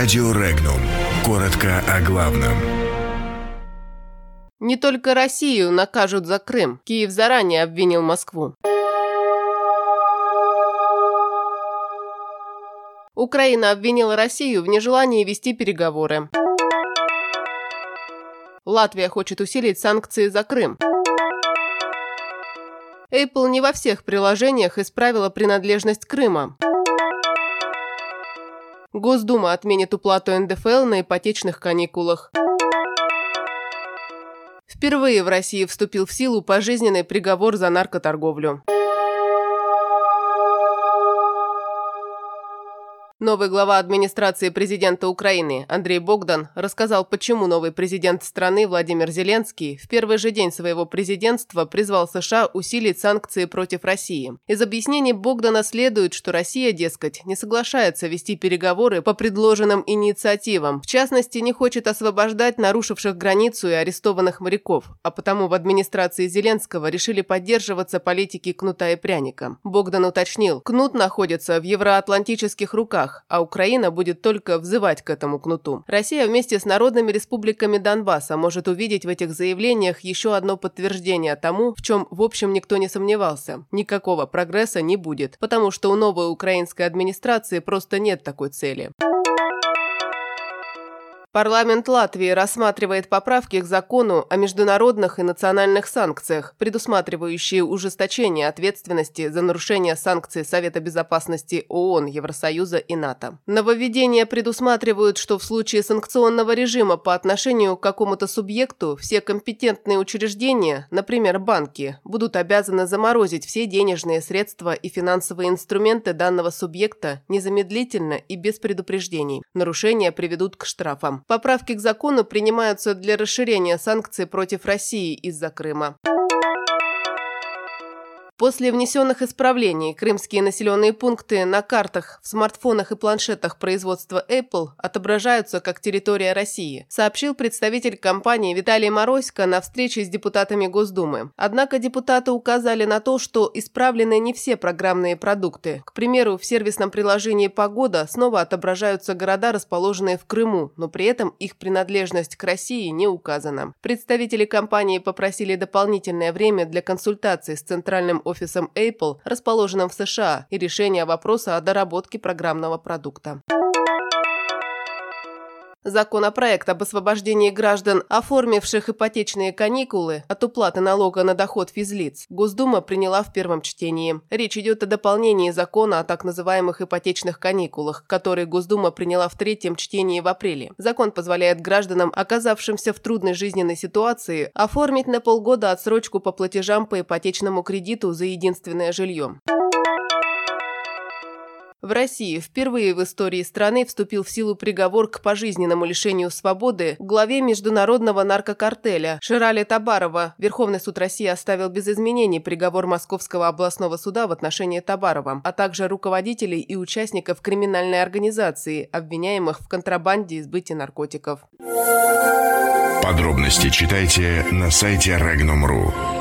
Радио Регнум. Коротко о главном. Не только Россию накажут за Крым. Киев заранее обвинил Москву. Украина обвинила Россию в нежелании вести переговоры. Латвия хочет усилить санкции за Крым. Apple не во всех приложениях исправила принадлежность Крыма. Госдума отменит уплату НДФЛ на ипотечных каникулах. Впервые в России вступил в силу пожизненный приговор за наркоторговлю. Новый глава администрации президента Украины Андрей Богдан рассказал, почему новый президент страны Владимир Зеленский в первый же день своего президентства призвал США усилить санкции против России. Из объяснений Богдана следует, что Россия, дескать, не соглашается вести переговоры по предложенным инициативам, в частности, не хочет освобождать нарушивших границу и арестованных моряков, а потому в администрации Зеленского решили поддерживаться политики кнута и пряника. Богдан уточнил, кнут находится в евроатлантических руках, руках, а Украина будет только взывать к этому кнуту. Россия вместе с народными республиками Донбасса может увидеть в этих заявлениях еще одно подтверждение тому, в чем в общем никто не сомневался. Никакого прогресса не будет, потому что у новой украинской администрации просто нет такой цели. Парламент Латвии рассматривает поправки к закону о международных и национальных санкциях, предусматривающие ужесточение ответственности за нарушение санкций Совета безопасности ООН, Евросоюза и НАТО. Нововведения предусматривают, что в случае санкционного режима по отношению к какому-то субъекту все компетентные учреждения, например, банки, будут обязаны заморозить все денежные средства и финансовые инструменты данного субъекта незамедлительно и без предупреждений. Нарушения приведут к штрафам. Поправки к закону принимаются для расширения санкций против России из-за Крыма. После внесенных исправлений крымские населенные пункты на картах, в смартфонах и планшетах производства Apple отображаются как территория России, сообщил представитель компании Виталий Морозько на встрече с депутатами Госдумы. Однако депутаты указали на то, что исправлены не все программные продукты. К примеру, в сервисном приложении «Погода» снова отображаются города, расположенные в Крыму, но при этом их принадлежность к России не указана. Представители компании попросили дополнительное время для консультаций с Центральным офисом Apple, расположенным в США, и решения вопроса о доработке программного продукта. Законопроект об освобождении граждан, оформивших ипотечные каникулы от уплаты налога на доход физлиц, Госдума приняла в первом чтении. Речь идет о дополнении закона о так называемых ипотечных каникулах, который Госдума приняла в третьем чтении в апреле. Закон позволяет гражданам, оказавшимся в трудной жизненной ситуации, оформить на полгода отсрочку по платежам по ипотечному кредиту за единственное жилье. В России впервые в истории страны вступил в силу приговор к пожизненному лишению свободы главе международного наркокартеля Ширали Табарова. Верховный суд России оставил без изменений приговор Московского областного суда в отношении Табарова, а также руководителей и участников криминальной организации, обвиняемых в контрабанде и сбытии наркотиков. Подробности читайте на сайте Regnum.ru.